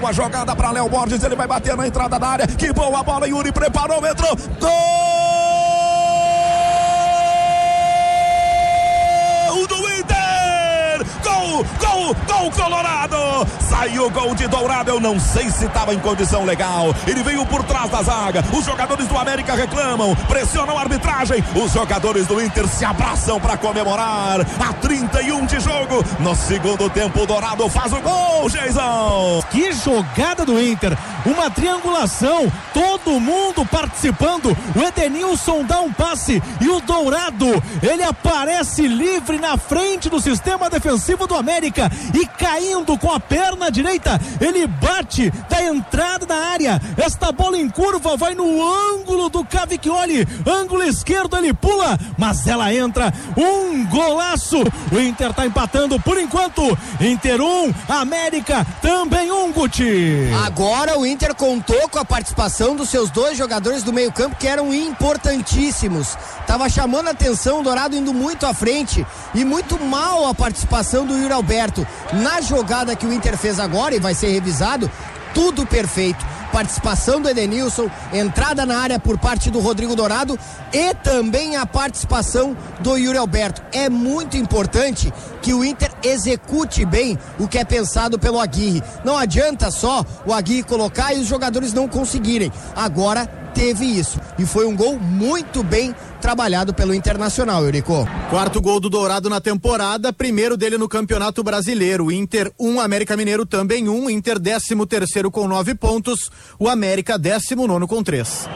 boa jogada para Léo Borges, ele vai bater na entrada da área. Que boa bola, Yuri preparou, entrou. Gol! Gol, gol Colorado! Saiu o gol de Dourado. Eu não sei se estava em condição legal. Ele veio por trás da zaga. Os jogadores do América reclamam, pressionam a arbitragem. Os jogadores do Inter se abraçam para comemorar. A 31 de jogo. No segundo tempo, o Dourado faz o gol, Geizão. Que jogada do Inter! Uma triangulação, todo mundo participando. O Edenilson dá um passe e o Dourado, ele aparece livre na frente do sistema defensivo do América e caindo com a perna direita, ele bate da entrada da área. Esta bola em curva vai no ângulo do Cavicchioli, ângulo esquerdo ele pula, mas ela entra. Um golaço. O Inter está empatando por enquanto. Inter 1, um, América também um, Guti. Agora o Inter contou com a participação dos seus dois jogadores do meio-campo que eram importantíssimos. Tava chamando a atenção o Dourado indo muito à frente e muito mal a participação do Yuri Alberto. Na jogada que o Inter fez agora e vai ser revisado, tudo perfeito. Participação do Edenilson, entrada na área por parte do Rodrigo Dourado e também a participação do Yuri Alberto. É muito importante que o Inter execute bem o que é pensado pelo Aguirre. Não adianta só o Aguirre colocar e os jogadores não conseguirem. Agora teve isso. E foi um gol muito bem trabalhado pelo Internacional, Eurico. Quarto gol do Dourado na temporada, primeiro dele no Campeonato Brasileiro. Inter 1, um, América Mineiro também 1, um, Inter 13 terceiro com nove pontos, o América 19 nono com três.